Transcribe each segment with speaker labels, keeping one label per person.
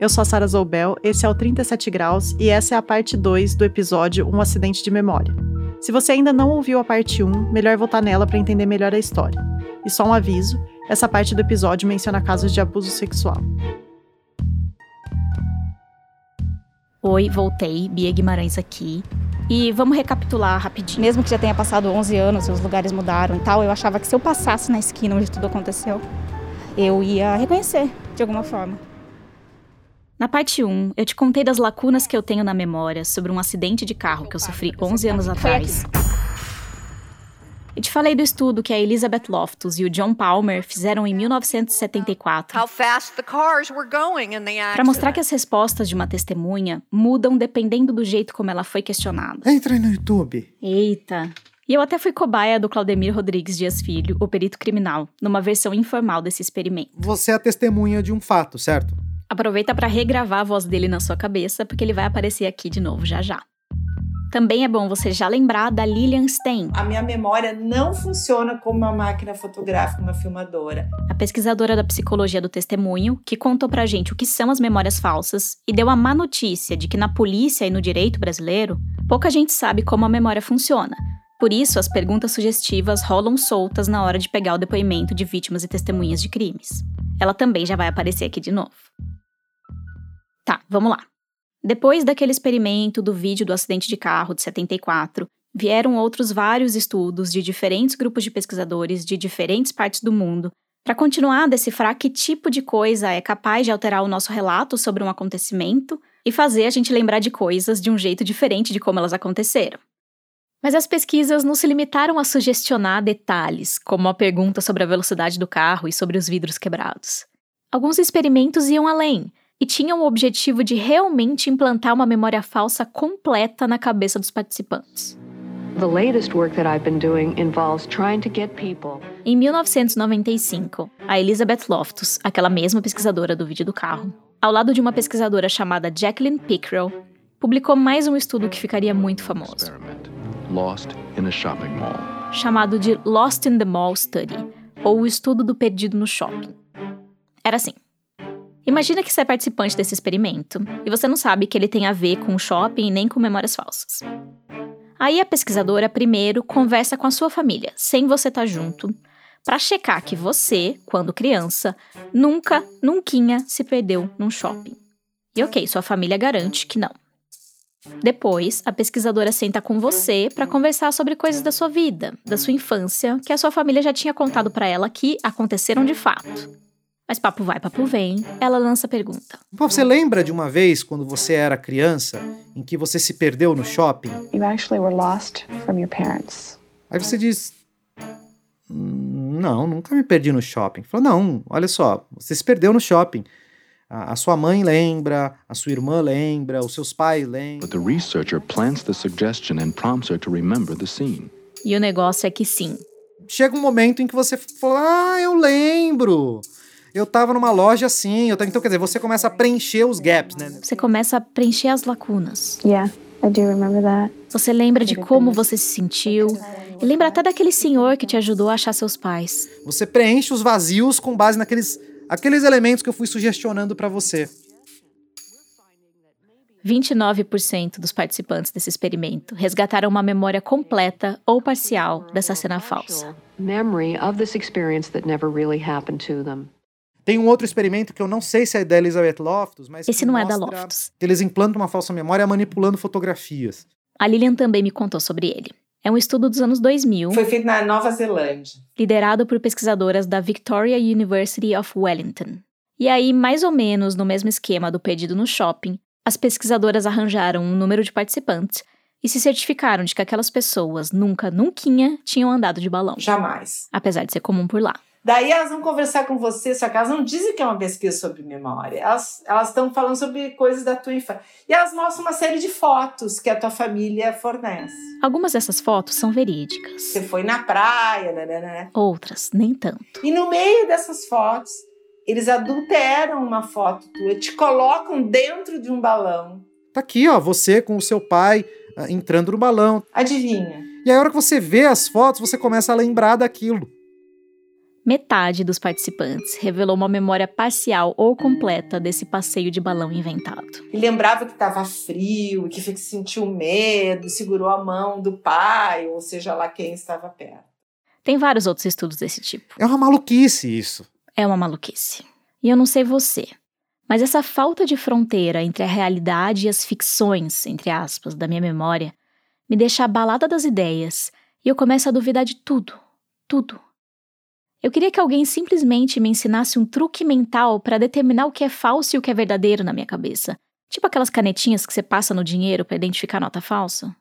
Speaker 1: Eu sou a Sara Zoubel, esse é o 37 Graus e essa é a parte 2 do episódio Um Acidente de Memória. Se você ainda não ouviu a parte 1, melhor voltar nela para entender melhor a história. E só um aviso: essa parte do episódio menciona casos de abuso sexual.
Speaker 2: Oi, voltei, Bia Guimarães aqui. E vamos recapitular rapidinho.
Speaker 3: Mesmo que já tenha passado 11 anos e os lugares mudaram e tal, eu achava que se eu passasse na esquina onde tudo aconteceu, eu ia reconhecer de alguma forma.
Speaker 2: Na parte 1, eu te contei das lacunas que eu tenho na memória sobre um acidente de carro que eu sofri 11 anos atrás. E te falei do estudo que a Elizabeth Loftus e o John Palmer fizeram em 1974 para mostrar que as respostas de uma testemunha mudam dependendo do jeito como ela foi questionada.
Speaker 4: Entra aí no YouTube.
Speaker 2: Eita! E eu até fui cobaia do Claudemir Rodrigues Dias Filho, o perito criminal, numa versão informal desse experimento.
Speaker 4: Você é a testemunha de um fato, certo?
Speaker 2: Aproveita para regravar a voz dele na sua cabeça, porque ele vai aparecer aqui de novo já já. Também é bom você já lembrar da Lillian Stein.
Speaker 5: A minha memória não funciona como uma máquina fotográfica, uma filmadora.
Speaker 2: A pesquisadora da psicologia do testemunho, que contou pra gente o que são as memórias falsas e deu a má notícia de que na polícia e no direito brasileiro, pouca gente sabe como a memória funciona. Por isso, as perguntas sugestivas rolam soltas na hora de pegar o depoimento de vítimas e testemunhas de crimes. Ela também já vai aparecer aqui de novo. Tá, vamos lá. Depois daquele experimento do vídeo do acidente de carro de 74, vieram outros vários estudos de diferentes grupos de pesquisadores de diferentes partes do mundo para continuar a decifrar que tipo de coisa é capaz de alterar o nosso relato sobre um acontecimento e fazer a gente lembrar de coisas de um jeito diferente de como elas aconteceram. Mas as pesquisas não se limitaram a sugestionar detalhes, como a pergunta sobre a velocidade do carro e sobre os vidros quebrados. Alguns experimentos iam além e tinham o objetivo de realmente implantar uma memória falsa completa na cabeça dos participantes. Em 1995, a Elizabeth Loftus, aquela mesma pesquisadora do vídeo do carro, ao lado de uma pesquisadora chamada Jacqueline Pickrell, publicou mais um estudo que ficaria muito famoso. Chamado de Lost in the Mall Study, ou o estudo do perdido no shopping. Era assim: Imagina que você é participante desse experimento e você não sabe que ele tem a ver com o shopping nem com memórias falsas. Aí a pesquisadora primeiro conversa com a sua família, sem você estar tá junto, para checar que você, quando criança, nunca, nunca se perdeu num shopping. E ok, sua família garante que não. Depois, a pesquisadora senta com você para conversar sobre coisas da sua vida, da sua infância, que a sua família já tinha contado para ela que aconteceram de fato. Mas papo vai, papo vem, ela lança a pergunta.
Speaker 4: Você lembra de uma vez quando você era criança em que você se perdeu no shopping?
Speaker 6: You actually were lost from your parents.
Speaker 4: Aí você diz: hum, Não, nunca me perdi no shopping. Falou: Não, olha só, você se perdeu no shopping. A, a sua mãe lembra, a sua irmã lembra, os seus pais lembram. But the researcher plants the suggestion and prompts her to remember
Speaker 2: the scene. E o negócio é que sim.
Speaker 4: Chega um momento em que você fala: Ah, eu lembro eu tava numa loja assim, eu tava... então quer dizer, você começa a preencher os gaps, né?
Speaker 2: Você começa a preencher as lacunas.
Speaker 6: Yeah, I do remember that.
Speaker 2: Você lembra de como você se sentiu e lembra até daquele senhor que te ajudou a achar seus pais.
Speaker 4: Você preenche os vazios com base naqueles aqueles elementos que eu fui sugestionando para você.
Speaker 2: 29% dos participantes desse experimento resgataram uma memória completa ou parcial dessa cena falsa. Memory of this experience that never really
Speaker 4: happened to them. Tem um outro experimento que eu não sei se é da Elizabeth Loftus, mas.
Speaker 2: Esse não é da Loftus.
Speaker 4: Eles implantam uma falsa memória manipulando fotografias.
Speaker 2: A Lilian também me contou sobre ele. É um estudo dos anos 2000.
Speaker 5: Foi feito na Nova Zelândia.
Speaker 2: Liderado por pesquisadoras da Victoria University of Wellington. E aí, mais ou menos no mesmo esquema do pedido no shopping, as pesquisadoras arranjaram um número de participantes e se certificaram de que aquelas pessoas nunca, nunca tinham andado de balão.
Speaker 5: Jamais.
Speaker 2: Apesar de ser comum por lá.
Speaker 5: Daí elas vão conversar com você, só que elas não dizem que é uma pesquisa sobre memória. Elas estão falando sobre coisas da tua infância. E elas mostram uma série de fotos que a tua família fornece.
Speaker 2: Algumas dessas fotos são verídicas.
Speaker 5: Você foi na praia, né, né, né?
Speaker 2: Outras, nem tanto.
Speaker 5: E no meio dessas fotos, eles adulteram uma foto tua, te colocam dentro de um balão.
Speaker 4: Tá aqui, ó, você com o seu pai uh, entrando no balão.
Speaker 5: Adivinha?
Speaker 4: E aí, a hora que você vê as fotos, você começa a lembrar daquilo.
Speaker 2: Metade dos participantes revelou uma memória parcial ou completa desse passeio de balão inventado.
Speaker 5: E lembrava que estava frio, que sentiu medo, segurou a mão do pai, ou seja lá quem estava perto.
Speaker 2: Tem vários outros estudos desse tipo.
Speaker 4: É uma maluquice isso.
Speaker 2: É uma maluquice. E eu não sei você, mas essa falta de fronteira entre a realidade e as ficções, entre aspas, da minha memória, me deixa abalada das ideias e eu começo a duvidar de tudo. Tudo. Eu queria que alguém simplesmente me ensinasse um truque mental para determinar o que é falso e o que é verdadeiro na minha cabeça. Tipo aquelas canetinhas que você passa no dinheiro para identificar nota falsa.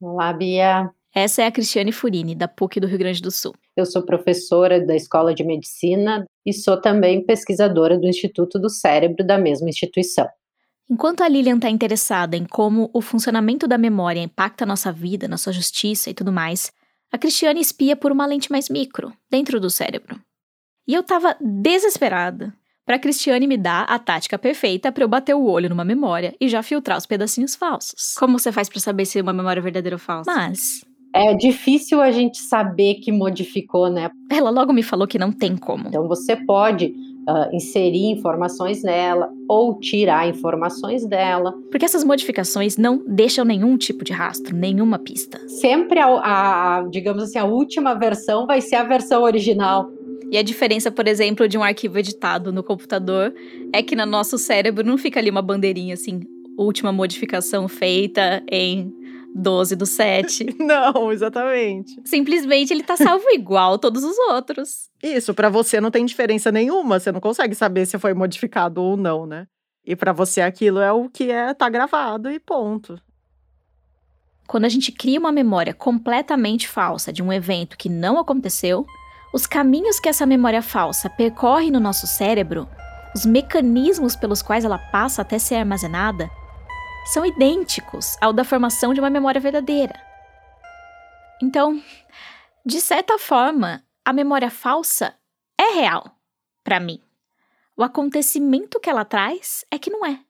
Speaker 7: Olá, Bia.
Speaker 2: Essa é a Cristiane Furini, da PUC do Rio Grande do Sul.
Speaker 7: Eu sou professora da Escola de Medicina e sou também pesquisadora do Instituto do Cérebro da mesma instituição.
Speaker 2: Enquanto a Lilian está interessada em como o funcionamento da memória impacta a nossa vida, nossa justiça e tudo mais, a Cristiane espia por uma lente mais micro, dentro do cérebro. E eu tava desesperada para a Cristiane me dar a tática perfeita para eu bater o olho numa memória e já filtrar os pedacinhos falsos.
Speaker 8: Como você faz para saber se uma memória é verdadeira ou falsa?
Speaker 2: Mas
Speaker 7: É difícil a gente saber que modificou, né?
Speaker 2: ela logo me falou que não tem como.
Speaker 7: Então você pode ah, inserir informações nela ou tirar informações dela.
Speaker 2: Porque essas modificações não deixam nenhum tipo de rastro, nenhuma pista.
Speaker 7: Sempre a, a- digamos assim, a última versão vai ser a versão original.
Speaker 2: E a diferença, por exemplo, de um arquivo editado no computador é que no nosso cérebro não fica ali uma bandeirinha assim, última modificação feita em 12 do 7.
Speaker 1: Não, exatamente.
Speaker 2: Simplesmente ele tá salvo igual todos os outros.
Speaker 1: Isso, pra você não tem diferença nenhuma, você não consegue saber se foi modificado ou não, né? E pra você aquilo é o que é, tá gravado e ponto.
Speaker 2: Quando a gente cria uma memória completamente falsa de um evento que não aconteceu, os caminhos que essa memória falsa percorre no nosso cérebro, os mecanismos pelos quais ela passa até ser armazenada, são idênticos ao da formação de uma memória verdadeira. Então, de certa forma, a memória falsa é real para mim. O acontecimento que ela traz é que não é.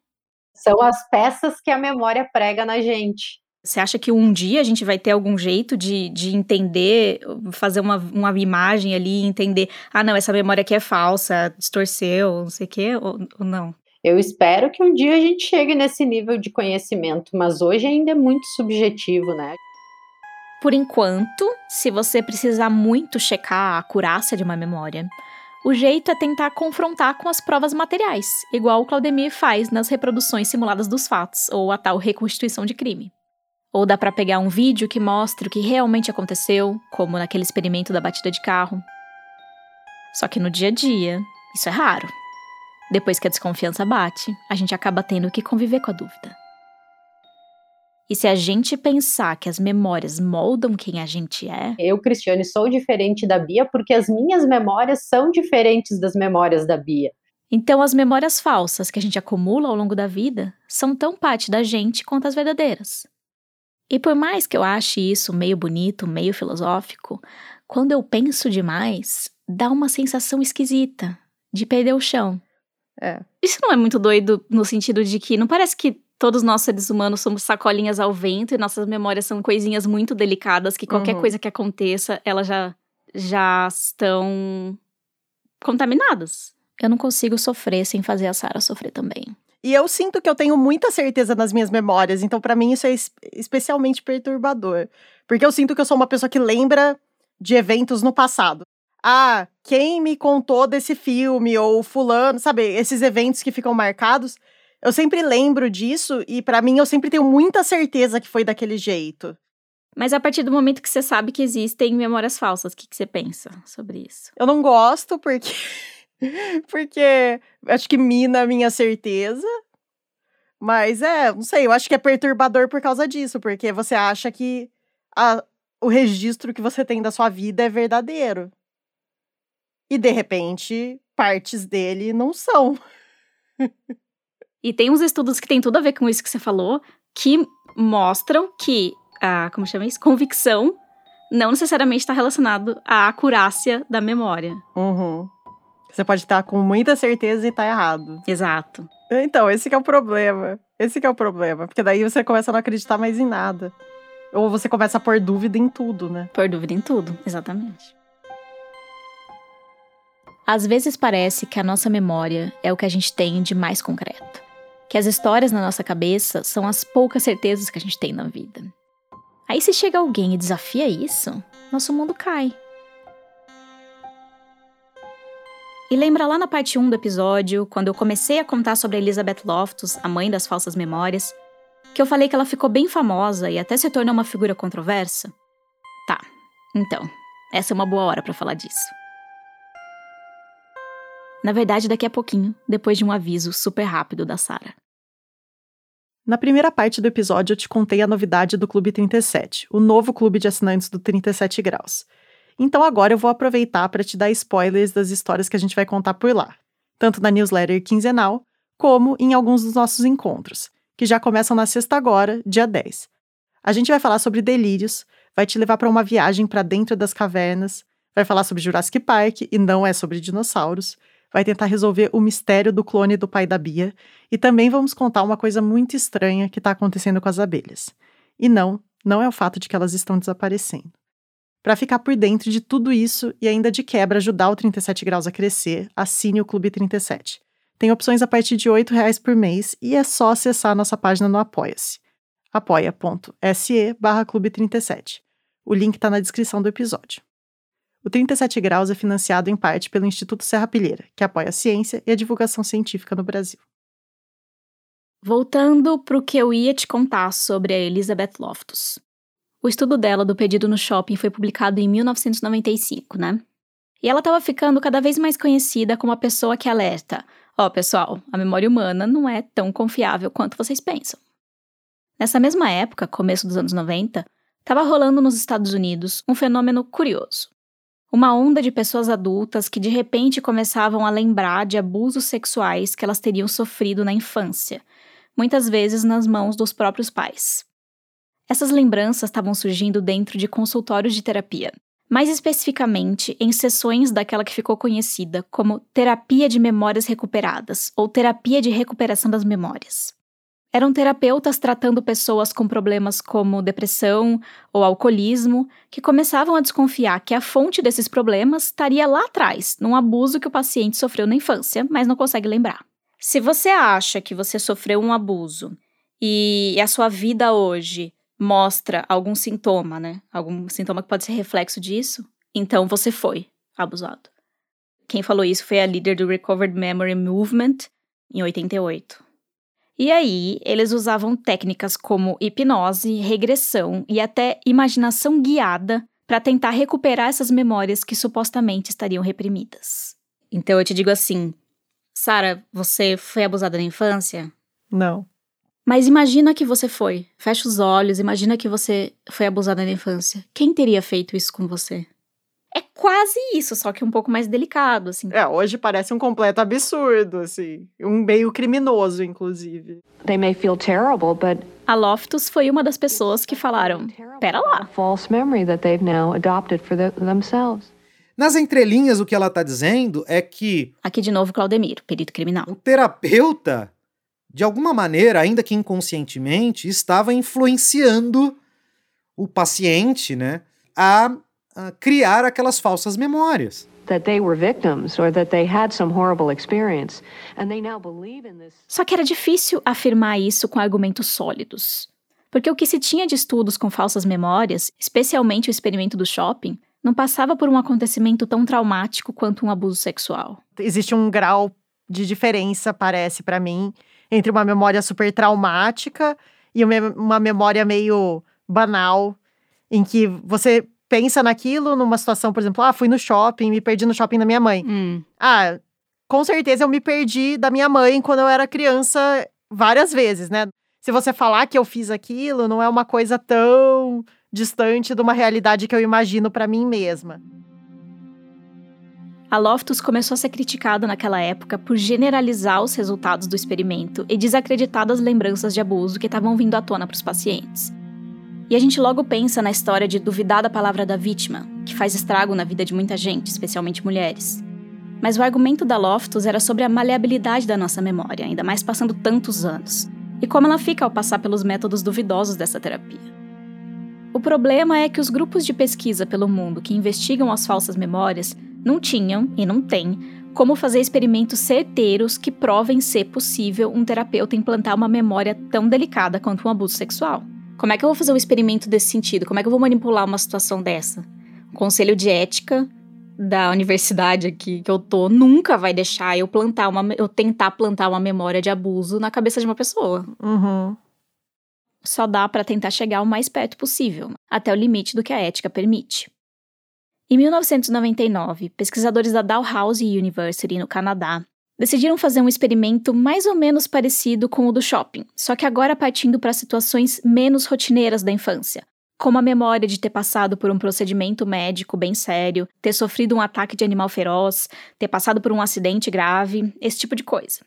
Speaker 7: São as peças que a memória prega na gente.
Speaker 2: Você acha que um dia a gente vai ter algum jeito de, de entender, fazer uma, uma imagem ali e entender, ah, não, essa memória aqui é falsa, distorceu, não sei o quê, ou, ou não?
Speaker 7: Eu espero que um dia a gente chegue nesse nível de conhecimento, mas hoje ainda é muito subjetivo, né?
Speaker 2: Por enquanto, se você precisar muito checar a acurácia de uma memória, o jeito é tentar confrontar com as provas materiais, igual o Claudemir faz nas reproduções simuladas dos fatos, ou a tal reconstituição de crime. Ou dá pra pegar um vídeo que mostre o que realmente aconteceu, como naquele experimento da batida de carro. Só que no dia a dia, isso é raro. Depois que a desconfiança bate, a gente acaba tendo que conviver com a dúvida. E se a gente pensar que as memórias moldam quem a gente é,
Speaker 7: Eu, Cristiane, sou diferente da Bia porque as minhas memórias são diferentes das memórias da Bia.
Speaker 2: então as memórias falsas que a gente acumula ao longo da vida são tão parte da gente quanto as verdadeiras. E por mais que eu ache isso meio bonito, meio filosófico, quando eu penso demais, dá uma sensação esquisita de perder o chão.
Speaker 1: É.
Speaker 2: Isso não é muito doido no sentido de que não parece que todos nós seres humanos somos sacolinhas ao vento e nossas memórias são coisinhas muito delicadas que qualquer
Speaker 1: Uhum.
Speaker 2: coisa que aconteça, elas já já estão contaminadas. Eu não consigo sofrer sem fazer a Sarah sofrer também.
Speaker 1: E eu sinto que eu tenho muita certeza nas minhas memórias, então pra mim isso é es- especialmente perturbador. Porque eu sinto que eu sou uma pessoa que lembra de eventos no passado. Ah, quem me contou desse filme ou fulano, sabe, esses eventos que ficam marcados, eu sempre lembro disso e pra mim eu sempre tenho muita certeza que foi daquele jeito.
Speaker 2: Mas a partir do momento que você sabe que existem memórias falsas, o que, que você pensa sobre isso?
Speaker 1: Eu não gosto porque porque acho que mina a minha certeza. Mas é, não sei, eu acho que é perturbador por causa disso, porque você acha que a- o registro que você tem da sua vida é verdadeiro. E de repente, partes dele não são.
Speaker 2: E tem uns estudos que tem tudo a ver com isso que você falou, que mostram que a, como chama isso? Convicção não necessariamente está relacionado à acurácia da memória.
Speaker 1: Uhum. Você pode estar com muita certeza e tá errado.
Speaker 2: Exato.
Speaker 1: Então, esse que é o problema. Esse que é o problema. Porque daí você começa a não acreditar mais em nada. Ou você começa a pôr dúvida em tudo, né?
Speaker 2: Por dúvida em tudo, exatamente. Às vezes parece que a nossa memória é o que a gente tem de mais concreto. Que as histórias na nossa cabeça são as poucas certezas que a gente tem na vida. Aí, se chega alguém e desafia isso, nosso mundo cai. E lembra lá na parte 1 do episódio, quando eu comecei a contar sobre Elizabeth Loftus, a mãe das falsas memórias, que eu falei que ela ficou bem famosa e até se tornou uma figura controversa? Tá, então, essa é uma boa hora para falar disso. Na verdade, daqui a pouquinho, depois de um aviso super rápido da Sara.
Speaker 1: Na primeira parte do episódio, eu te contei a novidade do Clube 37, o novo clube de assinantes do 37 Graus. Então agora eu vou aproveitar para te dar spoilers das histórias que a gente vai contar por lá, tanto na newsletter quinzenal, como em alguns dos nossos encontros, que já começam na sexta agora, dia 10. A gente vai falar sobre delírios, vai te levar para uma viagem para dentro das cavernas, vai falar sobre Jurassic Park e não é sobre dinossauros, vai tentar resolver o mistério do clone do pai da Bia e também vamos contar uma coisa muito estranha que está acontecendo com as abelhas. E não, não é o fato de que elas estão desaparecendo. Para ficar por dentro de tudo isso e ainda de quebra ajudar o 37 Graus a crescer, assine o Clube 37. Tem opções a partir de R$ reais por mês e é só acessar nossa página no Apoia-se. apoia.se barra Clube 37. O link está na descrição do episódio. O 37 Graus é financiado em parte pelo Instituto Serra Pilheira, que apoia a ciência e a divulgação científica no Brasil.
Speaker 2: Voltando para o que eu ia te contar sobre a Elizabeth Loftus. O estudo dela do pedido no shopping foi publicado em 1995, né? E ela estava ficando cada vez mais conhecida como a pessoa que alerta: ó, oh, pessoal, a memória humana não é tão confiável quanto vocês pensam. Nessa mesma época, começo dos anos 90, estava rolando nos Estados Unidos um fenômeno curioso. Uma onda de pessoas adultas que de repente começavam a lembrar de abusos sexuais que elas teriam sofrido na infância, muitas vezes nas mãos dos próprios pais. Essas lembranças estavam surgindo dentro de consultórios de terapia, mais especificamente em sessões daquela que ficou conhecida como terapia de memórias recuperadas ou terapia de recuperação das memórias. Eram terapeutas tratando pessoas com problemas como depressão ou alcoolismo que começavam a desconfiar que a fonte desses problemas estaria lá atrás, num abuso que o paciente sofreu na infância, mas não consegue lembrar. Se você acha que você sofreu um abuso e a sua vida hoje mostra algum sintoma, né? Algum sintoma que pode ser reflexo disso, então você foi abusado. Quem falou isso foi a líder do Recovered Memory Movement em 88. E aí, eles usavam técnicas como hipnose, regressão e até imaginação guiada para tentar recuperar essas memórias que supostamente estariam reprimidas. Então eu te digo assim, Sara, você foi abusada na infância?
Speaker 1: Não.
Speaker 2: Mas imagina que você foi. Fecha os olhos, imagina que você foi abusada na infância. Quem teria feito isso com você? É quase isso, só que um pouco mais delicado, assim.
Speaker 1: É, hoje parece um completo absurdo, assim. Um meio criminoso, inclusive.
Speaker 6: They may feel terrible, but
Speaker 2: a Loftus foi uma das pessoas que falaram: "Pera lá".
Speaker 6: False memory that they've now adopted for the, themselves.
Speaker 4: Nas entrelinhas, o que ela está dizendo é que.
Speaker 2: Aqui de novo, Claudemiro, perito criminal.
Speaker 4: O terapeuta, de alguma maneira, ainda que inconscientemente, estava influenciando o paciente, né, a uh, criar aquelas falsas memórias.
Speaker 2: Só que era difícil afirmar isso com argumentos sólidos. Porque o que se tinha de estudos com falsas memórias, especialmente o experimento do shopping, não passava por um acontecimento tão traumático quanto um abuso sexual.
Speaker 1: Existe um grau de diferença, parece para mim, entre uma memória super traumática e uma memória meio banal, em que você pensa naquilo numa situação, por exemplo, ah, fui no shopping, me perdi no shopping da minha mãe.
Speaker 2: Hum.
Speaker 1: Ah, com certeza eu me perdi da minha mãe quando eu era criança várias vezes, né? Se você falar que eu fiz aquilo, não é uma coisa tão distante de uma realidade que eu imagino para mim mesma.
Speaker 2: A Loftus começou a ser criticada naquela época por generalizar os resultados do experimento e desacreditar das lembranças de abuso que estavam vindo à tona para os pacientes. E a gente logo pensa na história de duvidar da palavra da vítima, que faz estrago na vida de muita gente, especialmente mulheres. Mas o argumento da Loftus era sobre a maleabilidade da nossa memória, ainda mais passando tantos anos, e como ela fica ao passar pelos métodos duvidosos dessa terapia. O problema é que os grupos de pesquisa pelo mundo que investigam as falsas memórias não tinham, e não têm, como fazer experimentos certeiros que provem ser possível um terapeuta implantar uma memória tão delicada quanto um abuso sexual. Como é que eu vou fazer um experimento desse sentido? Como é que eu vou manipular uma situação dessa? O conselho de ética da universidade aqui que eu tô nunca vai deixar eu plantar uma eu tentar plantar uma memória de abuso na cabeça de uma pessoa.
Speaker 1: Uhum.
Speaker 2: Só dá para tentar chegar o mais perto possível, até o limite do que a ética permite. Em 1999, pesquisadores da Dalhousie University, no Canadá, decidiram fazer um experimento mais ou menos parecido com o do shopping, só que agora partindo para situações menos rotineiras da infância, como a memória de ter passado por um procedimento médico bem sério, ter sofrido um ataque de animal feroz, ter passado por um acidente grave, esse tipo de coisa.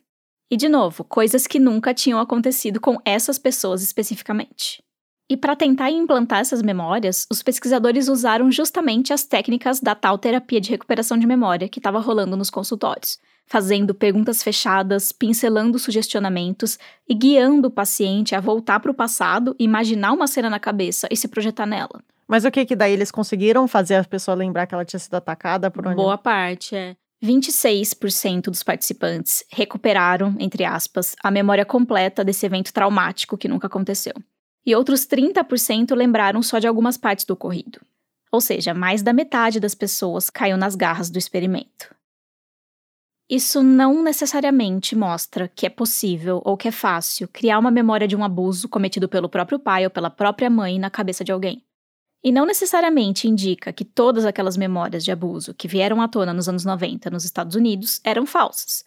Speaker 2: E de novo, coisas que nunca tinham acontecido com essas pessoas especificamente. E para tentar implantar essas memórias, os pesquisadores usaram justamente as técnicas da tal terapia de recuperação de memória que estava rolando nos consultórios, fazendo perguntas fechadas, pincelando sugestionamentos e guiando o paciente a voltar para o passado, imaginar uma cena na cabeça e se projetar nela.
Speaker 1: Mas o que que daí eles conseguiram fazer a pessoa lembrar que ela tinha sido atacada por um
Speaker 2: Boa parte, é. 26% dos participantes recuperaram, entre aspas, a memória completa desse evento traumático que nunca aconteceu e outros 30% lembraram só de algumas partes do ocorrido. Ou seja, mais da metade das pessoas caiu nas garras do experimento. Isso não necessariamente mostra que é possível ou que é fácil criar uma memória de um abuso cometido pelo próprio pai ou pela própria mãe na cabeça de alguém. E não necessariamente indica que todas aquelas memórias de abuso que vieram à tona nos anos 90 nos Estados Unidos eram falsas.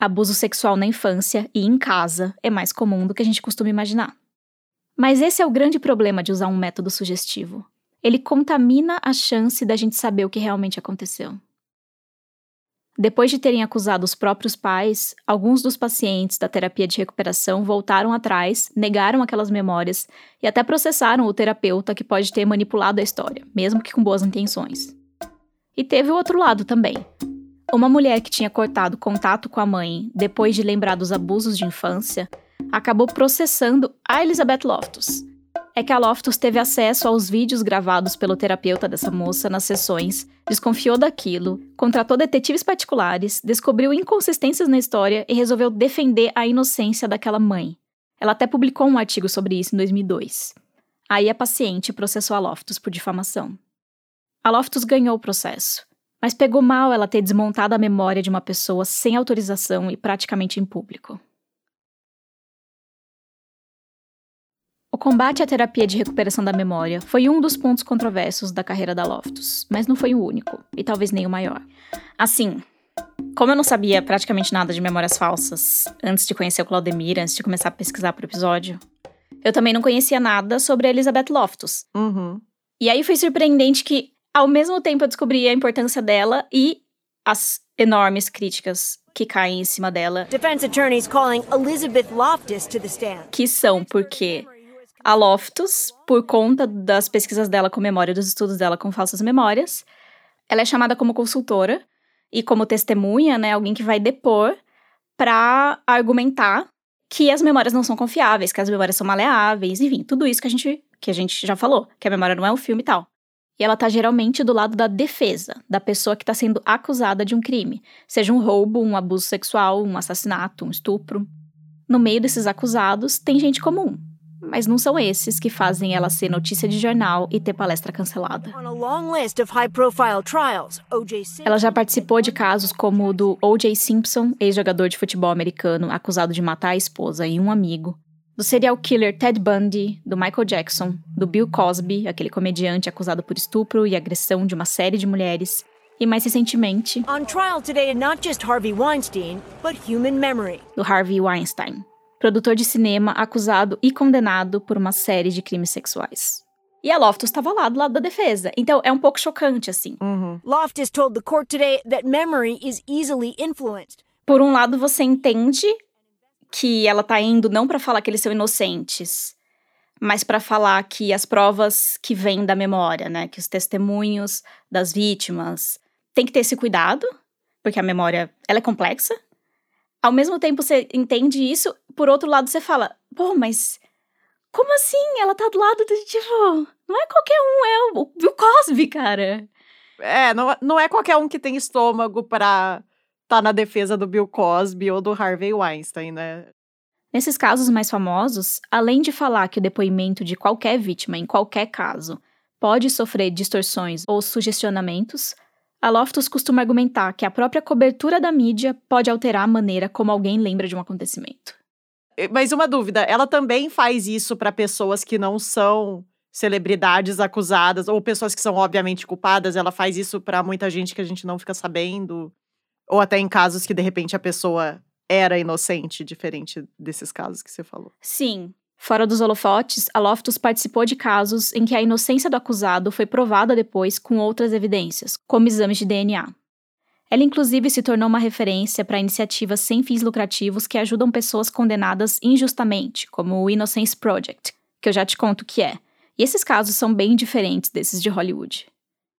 Speaker 2: Abuso sexual na infância e em casa é mais comum do que a gente costuma imaginar. Mas esse é o grande problema de usar um método sugestivo. Ele contamina a chance da gente saber o que realmente aconteceu. Depois de terem acusado os próprios pais, alguns dos pacientes da terapia de recuperação voltaram atrás, negaram aquelas memórias e até processaram o terapeuta que pode ter manipulado a história, mesmo que com boas intenções. E teve o outro lado também. Uma mulher que tinha cortado contato com a mãe depois de lembrar dos abusos de infância acabou processando a Elizabeth Loftus. É que a Loftus teve acesso aos vídeos gravados pelo terapeuta dessa moça nas sessões, desconfiou daquilo, contratou detetives particulares, descobriu inconsistências na história e resolveu defender a inocência daquela mãe. Ela até publicou um artigo sobre isso em 2002. Aí a paciente processou a Loftus por difamação. A Loftus ganhou o processo, mas pegou mal ela ter desmontado a memória de uma pessoa sem autorização e praticamente em público. O combate à terapia de recuperação da memória foi um dos pontos controversos da carreira da Loftus, mas não foi o único, e talvez nem o maior. Assim, como eu não sabia praticamente nada de memórias falsas antes de conhecer o Claudemir, antes de começar a pesquisar para o episódio, eu também não conhecia nada sobre a Elizabeth Loftus.
Speaker 1: Uhum.
Speaker 2: E aí foi surpreendente que, ao mesmo tempo, eu descobri a importância dela e as enormes críticas que caem em cima dela.
Speaker 9: Defense attorneys calling Elizabeth Loftus to the stand.
Speaker 2: Que são porque a Loftus, por conta das pesquisas dela com memória, dos estudos dela com falsas memórias. Ela é chamada como consultora e como testemunha, né, alguém que vai depor para argumentar que as memórias não são confiáveis, que as memórias são maleáveis, enfim, tudo isso que a gente que a gente já falou, que a memória não é um filme e tal. E ela tá geralmente do lado da defesa, da pessoa que está sendo acusada de um crime, seja um roubo, um abuso sexual, um assassinato, um estupro. No meio desses acusados tem gente comum, mas não são esses que fazem ela ser notícia de jornal e ter palestra cancelada. Ela já participou de casos como o do O.J. Simpson, ex-jogador de futebol americano acusado de matar a esposa e um amigo, do serial killer Ted Bundy, do Michael Jackson, do Bill Cosby, aquele comediante acusado por estupro e agressão de uma série de mulheres, e mais recentemente, do Harvey Weinstein, produtor de cinema acusado e condenado por uma série de crimes sexuais. E a Loftus estava lá do lado da defesa. Então é um pouco chocante, assim.
Speaker 1: Uhum.
Speaker 9: Loftus told the court today that memory is easily influenced.
Speaker 2: Por um lado, você entende que ela tá indo não para falar que eles são inocentes, mas para falar que as provas que vêm da memória, né, que os testemunhos das vítimas, tem que ter esse cuidado, porque a memória, ela é complexa, ao mesmo tempo você entende isso, por outro lado você fala, pô, mas como assim? Ela tá do lado do tipo, não é qualquer um, é o Bill Cosby, cara.
Speaker 1: É, não, não é qualquer um que tem estômago para tá na defesa do Bill Cosby ou do Harvey Weinstein, né?
Speaker 2: Nesses casos mais famosos, além de falar que o depoimento de qualquer vítima, em qualquer caso, pode sofrer distorções ou sugestionamentos, a Loftus costuma argumentar que a própria cobertura da mídia pode alterar a maneira como alguém lembra de um acontecimento.
Speaker 1: Mas uma dúvida, ela também faz isso para pessoas que não são celebridades acusadas ou pessoas que são obviamente culpadas, ela faz isso para muita gente que a gente não fica sabendo, ou até em casos que de repente a pessoa era inocente, diferente desses casos que você falou.
Speaker 2: Sim. Fora dos holofotes, a Loftus participou de casos em que a inocência do acusado foi provada depois com outras evidências, como exames de DNA. Ela, inclusive, se tornou uma referência para iniciativas sem fins lucrativos que ajudam pessoas condenadas injustamente, como o Innocence Project, que eu já te conto o que é. E esses casos são bem diferentes desses de Hollywood.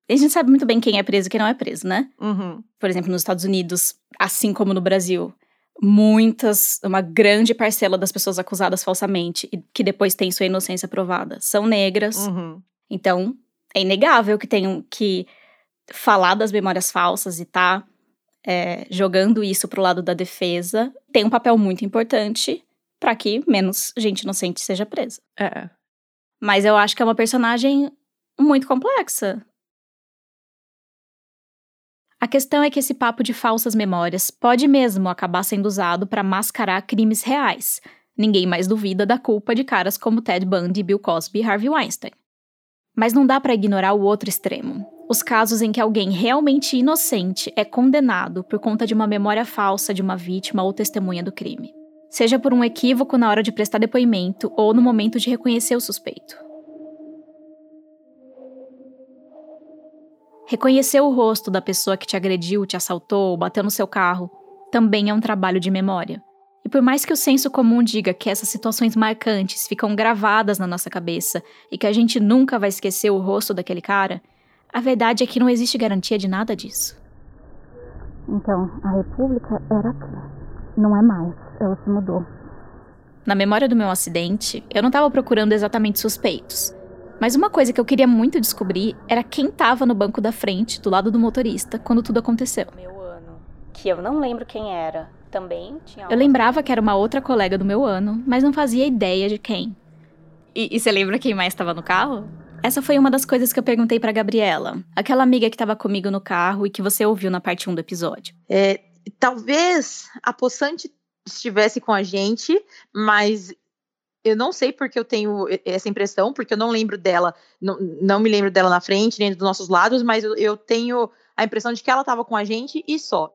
Speaker 2: E a gente sabe muito bem quem é preso e quem não é preso, né?
Speaker 1: Uhum.
Speaker 2: Por exemplo, nos Estados Unidos, assim como no Brasil, muitas, uma grande parcela das pessoas acusadas falsamente e que depois têm sua inocência provada são negras.
Speaker 1: Uhum.
Speaker 2: Então, é inegável que tenham que falar das memórias falsas e tá é, jogando isso pro lado da defesa tem um papel muito importante para que menos gente inocente seja presa.
Speaker 1: É.
Speaker 2: Mas eu acho que é uma personagem muito complexa. A questão é que esse papo de falsas memórias pode mesmo acabar sendo usado para mascarar crimes reais. Ninguém mais duvida da culpa de caras como Ted Bundy, Bill Cosby e Harvey Weinstein. Mas não dá para ignorar o outro extremo. Os casos em que alguém realmente inocente é condenado por conta de uma memória falsa de uma vítima ou testemunha do crime. Seja por um equívoco na hora de prestar depoimento ou no momento de reconhecer o suspeito. Reconhecer o rosto da pessoa que te agrediu, te assaltou, bateu no seu carro, também é um trabalho de memória. E por mais que o senso comum diga que essas situações marcantes ficam gravadas na nossa cabeça e que a gente nunca vai esquecer o rosto daquele cara, a verdade é que não existe garantia de nada disso.
Speaker 3: Então, a República era aqui. Não é mais. Ela se mudou.
Speaker 2: Na memória do meu acidente, eu não estava procurando exatamente suspeitos. Mas uma coisa que eu queria muito descobrir era quem estava no banco da frente, do lado do motorista, quando tudo aconteceu.
Speaker 8: Meu ano, que eu não lembro quem era. Também tinha.
Speaker 2: Eu lembrava que era uma outra colega do meu ano, mas não fazia ideia de quem. E, e você lembra quem mais estava no carro? Essa foi uma das coisas que eu perguntei para Gabriela, aquela amiga que estava comigo no carro e que você ouviu na parte 1 do episódio.
Speaker 10: É, talvez a Poçante estivesse com a gente, mas eu não sei porque eu tenho essa impressão, porque eu não lembro dela, não, não me lembro dela na frente, nem dos nossos lados, mas eu, eu tenho a impressão de que ela estava com a gente e só.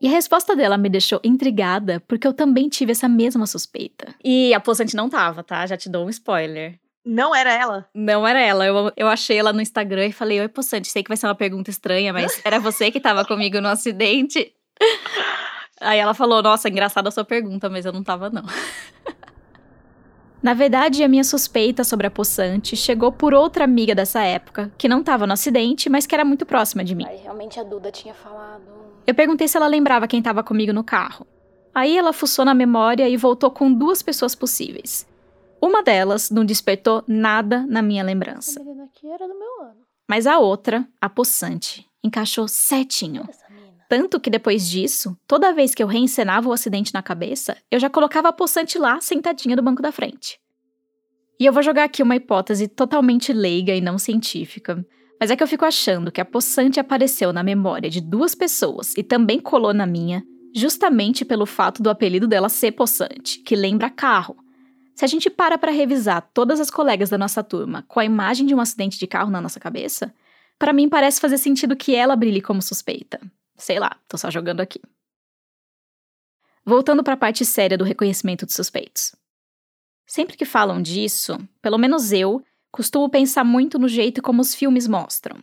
Speaker 2: E a resposta dela me deixou intrigada, porque eu também tive essa mesma suspeita. E a Poçante não tava, tá? Já te dou um spoiler.
Speaker 10: Não era ela?
Speaker 2: Não era ela. Eu, eu achei ela no Instagram e falei: Oi, Poçante, sei que vai ser uma pergunta estranha, mas era você que tava comigo no acidente? Aí ela falou: Nossa, engraçada a sua pergunta, mas eu não tava, não. Na verdade, a minha suspeita sobre a poçante chegou por outra amiga dessa época, que não estava no acidente, mas que era muito próxima de mim.
Speaker 8: Aí realmente a Duda tinha falado.
Speaker 2: Eu perguntei se ela lembrava quem estava comigo no carro. Aí ela fuçou na memória e voltou com duas pessoas possíveis. Uma delas não despertou nada na minha lembrança. Mas a outra, a poçante, encaixou certinho. Tanto que depois disso, toda vez que eu reencenava o acidente na cabeça, eu já colocava a poçante lá, sentadinha do banco da frente. E eu vou jogar aqui uma hipótese totalmente leiga e não científica, mas é que eu fico achando que a poçante apareceu na memória de duas pessoas e também colou na minha, justamente pelo fato do apelido dela ser poçante, que lembra carro. Se a gente para para revisar todas as colegas da nossa turma com a imagem de um acidente de carro na nossa cabeça, para mim parece fazer sentido que ela brilhe como suspeita. Sei lá, tô só jogando aqui. Voltando para a parte séria do reconhecimento de suspeitos. Sempre que falam disso, pelo menos eu, costumo pensar muito no jeito como os filmes mostram.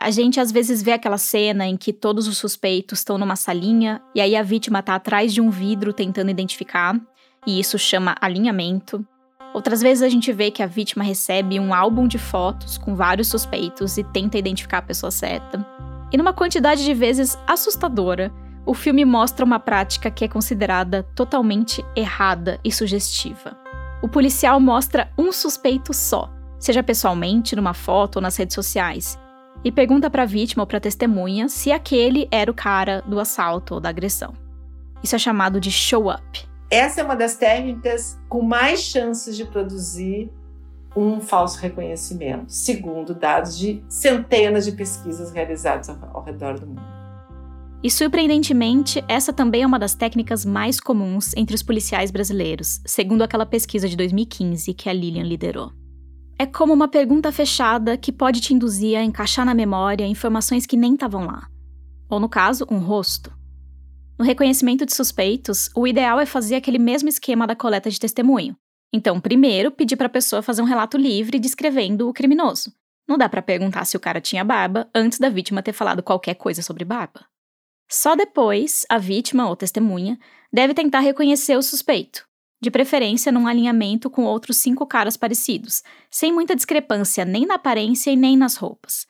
Speaker 2: A gente às vezes vê aquela cena em que todos os suspeitos estão numa salinha e aí a vítima tá atrás de um vidro tentando identificar, e isso chama alinhamento. Outras vezes a gente vê que a vítima recebe um álbum de fotos com vários suspeitos e tenta identificar a pessoa certa. E numa quantidade de vezes assustadora, o filme mostra uma prática que é considerada totalmente errada e sugestiva. O policial mostra um suspeito só, seja pessoalmente, numa foto ou nas redes sociais. e pergunta para a vítima ou para a testemunha se aquele era o cara do assalto ou da agressão. Isso é chamado de show up.
Speaker 5: Essa é uma das técnicas com mais chances de produzir um falso reconhecimento, segundo dados de centenas de pesquisas realizadas ao redor do mundo.
Speaker 2: E surpreendentemente, essa também é uma das técnicas mais comuns entre os policiais brasileiros, segundo aquela pesquisa de 2015 que a Lilian liderou. É como uma pergunta fechada que pode te induzir a encaixar na memória informações que nem estavam lá. Ou, no caso, um rosto. No reconhecimento de suspeitos, o ideal é fazer aquele mesmo esquema da coleta de testemunho. Então, primeiro, pedir para a pessoa fazer um relato livre descrevendo o criminoso. Não dá para perguntar se o cara tinha barba antes da vítima ter falado qualquer coisa sobre barba. Só depois, a vítima ou testemunha deve tentar reconhecer o suspeito, de preferência num alinhamento com outros cinco caras parecidos, sem muita discrepância nem na aparência e nem nas roupas.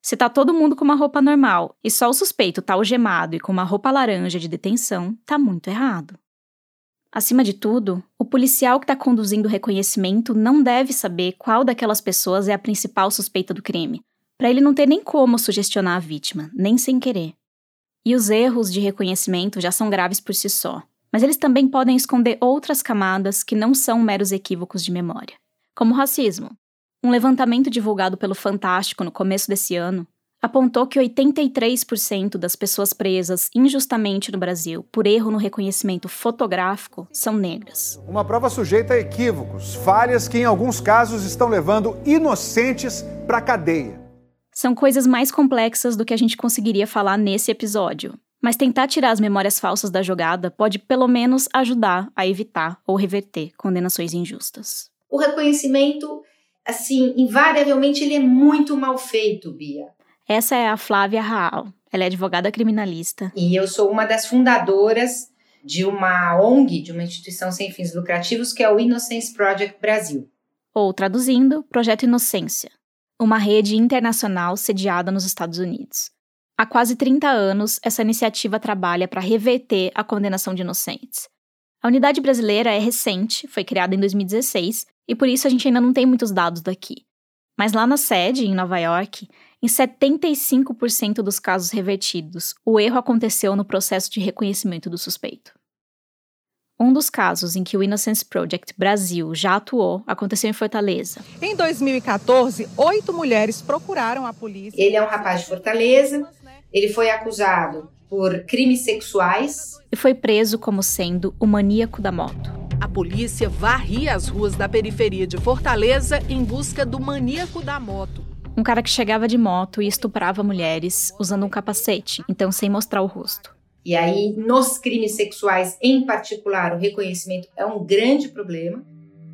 Speaker 2: Se tá todo mundo com uma roupa normal e só o suspeito tá algemado e com uma roupa laranja de detenção, tá muito errado. Acima de tudo, o policial que está conduzindo o reconhecimento não deve saber qual daquelas pessoas é a principal suspeita do crime, para ele não ter nem como sugestionar a vítima, nem sem querer. E os erros de reconhecimento já são graves por si só, mas eles também podem esconder outras camadas que não são meros equívocos de memória, como o racismo. Um levantamento divulgado pelo Fantástico no começo desse ano apontou que 83% das pessoas presas injustamente no Brasil por erro no reconhecimento fotográfico são negras.
Speaker 11: Uma prova sujeita a equívocos, falhas que em alguns casos estão levando inocentes para a cadeia.
Speaker 2: São coisas mais complexas do que a gente conseguiria falar nesse episódio. Mas tentar tirar as memórias falsas da jogada pode pelo menos ajudar a evitar ou reverter condenações injustas.
Speaker 12: O reconhecimento, assim, invariavelmente ele é muito mal feito, Bia.
Speaker 2: Essa é a Flávia Raal. Ela é advogada criminalista.
Speaker 12: E eu sou uma das fundadoras de uma ONG, de uma instituição sem fins lucrativos, que é o Innocence Project Brasil.
Speaker 2: Ou, traduzindo, Projeto Inocência, uma rede internacional sediada nos Estados Unidos. Há quase 30 anos, essa iniciativa trabalha para reverter a condenação de inocentes. A unidade brasileira é recente, foi criada em 2016, e por isso a gente ainda não tem muitos dados daqui. Mas lá na sede, em Nova York, em 75% dos casos revertidos, o erro aconteceu no processo de reconhecimento do suspeito. Um dos casos em que o Innocence Project Brasil já atuou aconteceu em Fortaleza.
Speaker 13: Em 2014, oito mulheres procuraram a polícia.
Speaker 12: Ele é um rapaz de Fortaleza. Ele foi acusado por crimes sexuais
Speaker 2: e foi preso como sendo o maníaco da moto.
Speaker 13: A polícia varria as ruas da periferia de Fortaleza em busca do maníaco da moto.
Speaker 2: Um cara que chegava de moto e estuprava mulheres usando um capacete, então sem mostrar o rosto.
Speaker 12: E aí, nos crimes sexuais em particular, o reconhecimento é um grande problema.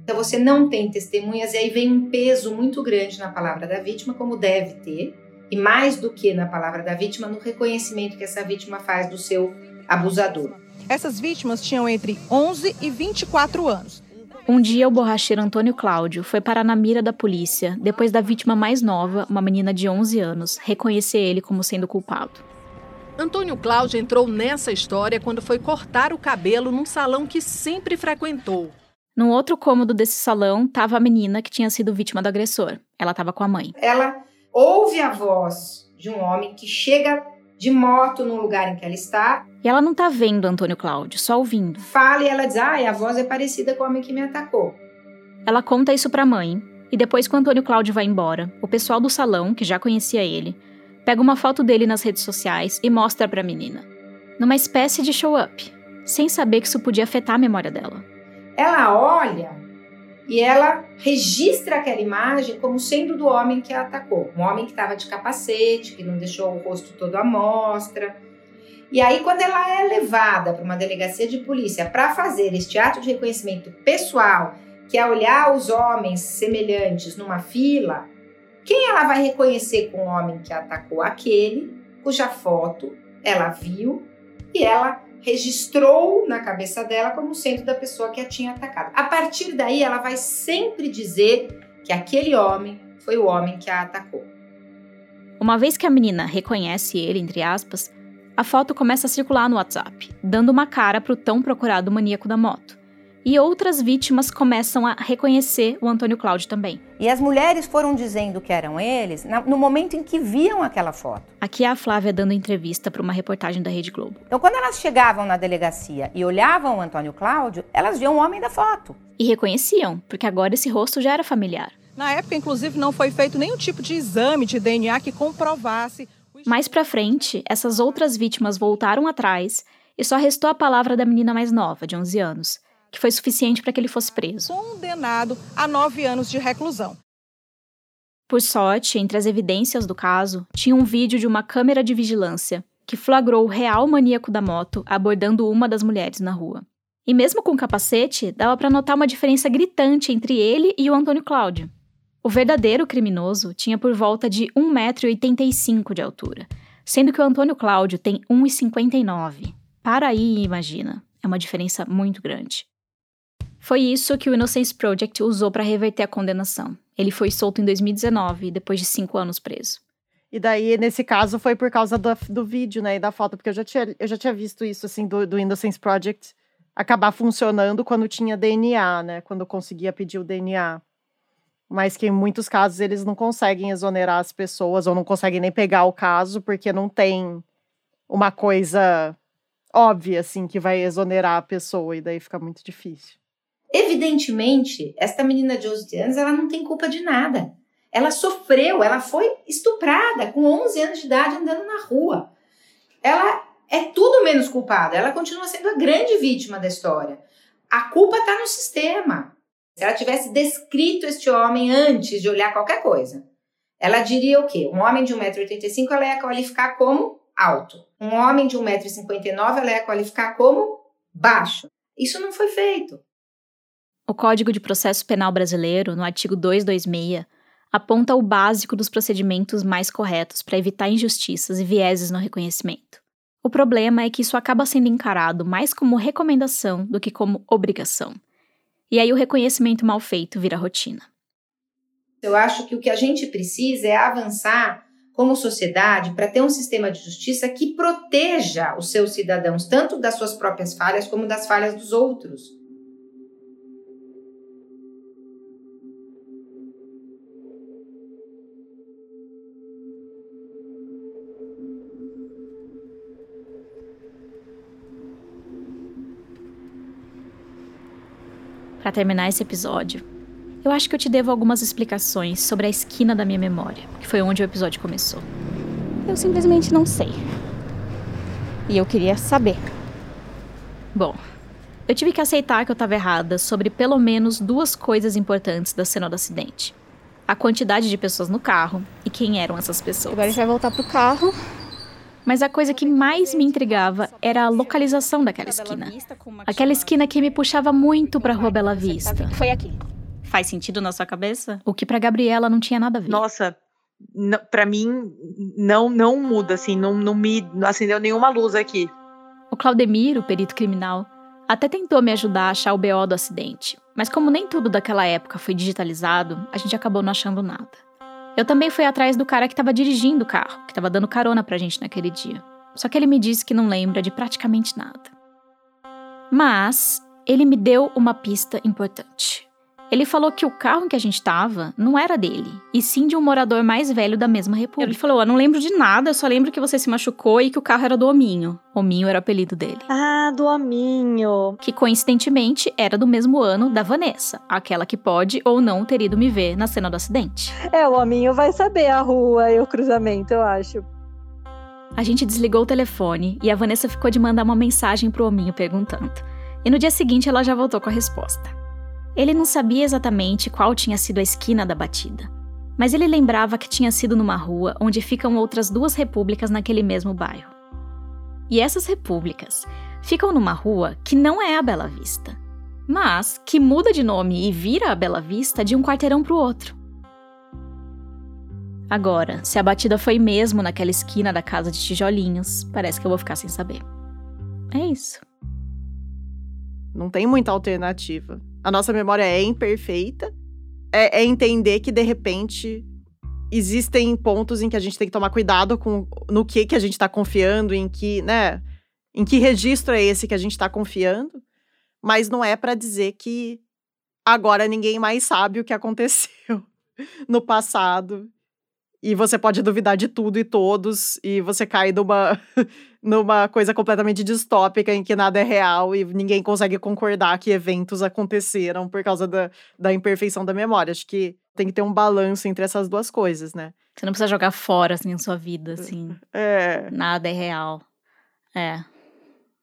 Speaker 12: Então, você não tem testemunhas, e aí vem um peso muito grande na palavra da vítima, como deve ter, e mais do que na palavra da vítima, no reconhecimento que essa vítima faz do seu abusador.
Speaker 13: Essas vítimas tinham entre 11 e 24 anos.
Speaker 2: Um dia, o borracheiro Antônio Cláudio foi parar na mira da polícia depois da vítima mais nova, uma menina de 11 anos, reconhecer ele como sendo culpado.
Speaker 13: Antônio Cláudio entrou nessa história quando foi cortar o cabelo num salão que sempre frequentou.
Speaker 2: No outro cômodo desse salão estava a menina que tinha sido vítima do agressor. Ela estava com a mãe.
Speaker 12: Ela ouve a voz de um homem que chega de moto no lugar em que ela está.
Speaker 2: E ela não está vendo Antônio Cláudio, só ouvindo.
Speaker 12: Fala e ela diz: "Ah, a voz é parecida com o homem que me atacou".
Speaker 2: Ela conta isso para a mãe, e depois que o Antônio Cláudio vai embora, o pessoal do salão, que já conhecia ele, pega uma foto dele nas redes sociais e mostra para a menina, numa espécie de show-up, sem saber que isso podia afetar a memória dela.
Speaker 12: Ela olha e ela registra aquela imagem como sendo do homem que a atacou, um homem que estava de capacete, que não deixou o rosto todo à mostra. E aí, quando ela é levada para uma delegacia de polícia para fazer este ato de reconhecimento pessoal, que é olhar os homens semelhantes numa fila, quem ela vai reconhecer com o homem que atacou? Aquele cuja foto ela viu e ela registrou na cabeça dela como sendo da pessoa que a tinha atacado. A partir daí, ela vai sempre dizer que aquele homem foi o homem que a atacou.
Speaker 2: Uma vez que a menina reconhece ele, entre aspas, a foto começa a circular no WhatsApp, dando uma cara para o tão procurado maníaco da moto. E outras vítimas começam a reconhecer o Antônio Cláudio também.
Speaker 14: E as mulheres foram dizendo que eram eles no momento em que viam aquela foto.
Speaker 2: Aqui é a Flávia dando entrevista para uma reportagem da Rede Globo.
Speaker 14: Então, quando elas chegavam na delegacia e olhavam o Antônio Cláudio, elas viam o homem da foto.
Speaker 2: E reconheciam, porque agora esse rosto já era familiar.
Speaker 15: Na época, inclusive, não foi feito nenhum tipo de exame de DNA que comprovasse.
Speaker 2: Mais para frente, essas outras vítimas voltaram atrás e só restou a palavra da menina mais nova, de 11 anos, que foi suficiente para que ele fosse preso.
Speaker 15: Condenado a nove anos de reclusão.
Speaker 2: Por sorte, entre as evidências do caso, tinha um vídeo de uma câmera de vigilância que flagrou o real maníaco da moto abordando uma das mulheres na rua. E mesmo com o capacete, dava para notar uma diferença gritante entre ele e o Antônio Cláudio. O verdadeiro criminoso tinha por volta de 1,85m de altura, sendo que o Antônio Cláudio tem 1,59m. Para aí, imagina, é uma diferença muito grande. Foi isso que o Innocence Project usou para reverter a condenação. Ele foi solto em 2019, depois de cinco anos preso.
Speaker 1: E daí, nesse caso, foi por causa do, do vídeo, né, e da foto, porque eu já tinha, eu já tinha visto isso, assim, do, do Innocence Project acabar funcionando quando tinha DNA, né, quando conseguia pedir o DNA. Mas que em muitos casos eles não conseguem exonerar as pessoas, ou não conseguem nem pegar o caso, porque não tem uma coisa óbvia, assim, que vai exonerar a pessoa, e daí fica muito difícil.
Speaker 12: Evidentemente, esta menina de 11 anos, ela não tem culpa de nada. Ela sofreu, ela foi estuprada com 11 anos de idade andando na rua. Ela é tudo menos culpada, ela continua sendo a grande vítima da história. A culpa está no sistema. Se ela tivesse descrito este homem antes de olhar qualquer coisa, ela diria o quê? Um homem de 1,85m ela ia qualificar como alto. Um homem de 1,59m ela ia qualificar como baixo. Isso não foi feito.
Speaker 2: O Código de Processo Penal Brasileiro, no artigo 226, aponta o básico dos procedimentos mais corretos para evitar injustiças e vieses no reconhecimento. O problema é que isso acaba sendo encarado mais como recomendação do que como obrigação. E aí o reconhecimento mal feito vira rotina.
Speaker 12: Eu acho que o que a gente precisa é avançar como sociedade para ter um sistema de justiça que proteja os seus cidadãos, tanto das suas próprias falhas como das falhas dos outros.
Speaker 2: Para terminar esse episódio, eu acho que eu te devo algumas explicações sobre a esquina da minha memória, que foi onde o episódio começou.
Speaker 3: Eu simplesmente não sei. E eu queria saber.
Speaker 2: Bom, eu tive que aceitar que eu estava errada sobre pelo menos duas coisas importantes da cena do acidente: a quantidade de pessoas no carro e quem eram essas pessoas.
Speaker 3: Agora a gente vai voltar pro carro
Speaker 2: mas a coisa que mais me intrigava era a localização daquela esquina. Aquela esquina que me puxava muito para Rua Bela Vista.
Speaker 3: Foi aqui.
Speaker 2: Faz sentido na sua cabeça? O que para Gabriela não tinha nada a ver.
Speaker 10: Nossa, para mim não não muda assim, não, não me acendeu nenhuma luz aqui.
Speaker 2: O Claudemiro, perito criminal, até tentou me ajudar a achar o BO do acidente, mas como nem tudo daquela época foi digitalizado, a gente acabou não achando nada. Eu também fui atrás do cara que estava dirigindo o carro, que estava dando carona pra gente naquele dia. Só que ele me disse que não lembra de praticamente nada. Mas ele me deu uma pista importante. Ele falou que o carro em que a gente estava não era dele, e sim de um morador mais velho da mesma república. Ele falou: Eu não lembro de nada, eu só lembro que você se machucou e que o carro era do Hominho. Hominho era o apelido dele.
Speaker 10: Ah, do Hominho.
Speaker 2: Que coincidentemente era do mesmo ano da Vanessa, aquela que pode ou não ter ido me ver na cena do acidente.
Speaker 16: É, o Hominho vai saber a rua e o cruzamento, eu acho.
Speaker 2: A gente desligou o telefone e a Vanessa ficou de mandar uma mensagem pro Hominho perguntando. E no dia seguinte ela já voltou com a resposta. Ele não sabia exatamente qual tinha sido a esquina da batida, mas ele lembrava que tinha sido numa rua onde ficam outras duas repúblicas naquele mesmo bairro. E essas repúblicas ficam numa rua que não é a Bela Vista, mas que muda de nome e vira a Bela Vista de um quarteirão para o outro. Agora, se a batida foi mesmo naquela esquina da casa de tijolinhos, parece que eu vou ficar sem saber. É isso.
Speaker 1: Não tem muita alternativa. A nossa memória é imperfeita. É, é, entender que, de repente, existem pontos em que a gente tem que tomar cuidado com no que, que a gente está confiando, em que, né? Em que registro é esse que a gente está confiando. Mas não é para dizer que agora ninguém mais sabe o que aconteceu no passado. E você pode duvidar de tudo e todos, e você cai numa, numa coisa completamente distópica em que nada é real e ninguém consegue concordar que eventos aconteceram por causa da, da imperfeição da memória. Acho que tem que ter um balanço entre essas duas coisas, né?
Speaker 2: Você não precisa jogar fora, assim, a sua vida, assim.
Speaker 1: É.
Speaker 2: Nada é real. É.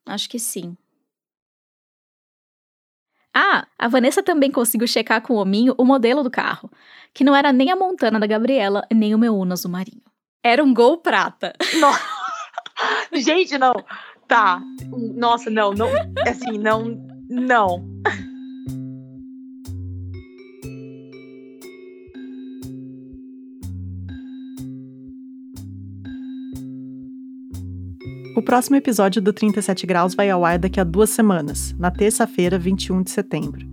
Speaker 2: Acho que sim. Ah, a Vanessa também conseguiu checar com o hominho o modelo do carro, que não era nem a Montana da Gabriela, nem o meu Uno azul marinho. Era um Gol prata.
Speaker 10: Nossa. Gente, não. Tá. Nossa, não, não. Assim, não. Não.
Speaker 1: O próximo episódio do 37 Graus vai ao ar daqui a duas semanas, na terça-feira, 21 de setembro.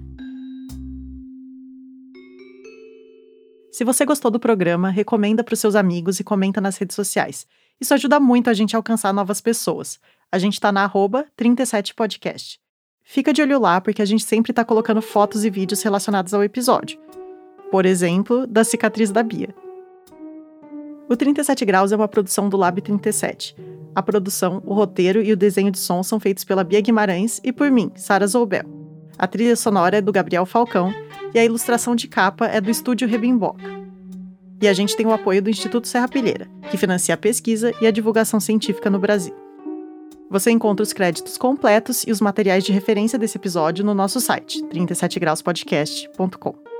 Speaker 1: Se você gostou do programa, recomenda para os seus amigos e comenta nas redes sociais. Isso ajuda muito a gente a alcançar novas pessoas. A gente está na arroba 37podcast. Fica de olho lá, porque a gente sempre está colocando fotos e vídeos relacionados ao episódio. Por exemplo, da cicatriz da Bia. O 37 Graus é uma produção do Lab 37. A produção, o roteiro e o desenho de som são feitos pela Bia Guimarães e por mim, Sara Zoubel. A trilha sonora é do Gabriel Falcão e a ilustração de capa é do estúdio Rebimboca. E a gente tem o apoio do Instituto Serra Pilheira, que financia a pesquisa e a divulgação científica no Brasil. Você encontra os créditos completos e os materiais de referência desse episódio no nosso site, 37grauspodcast.com.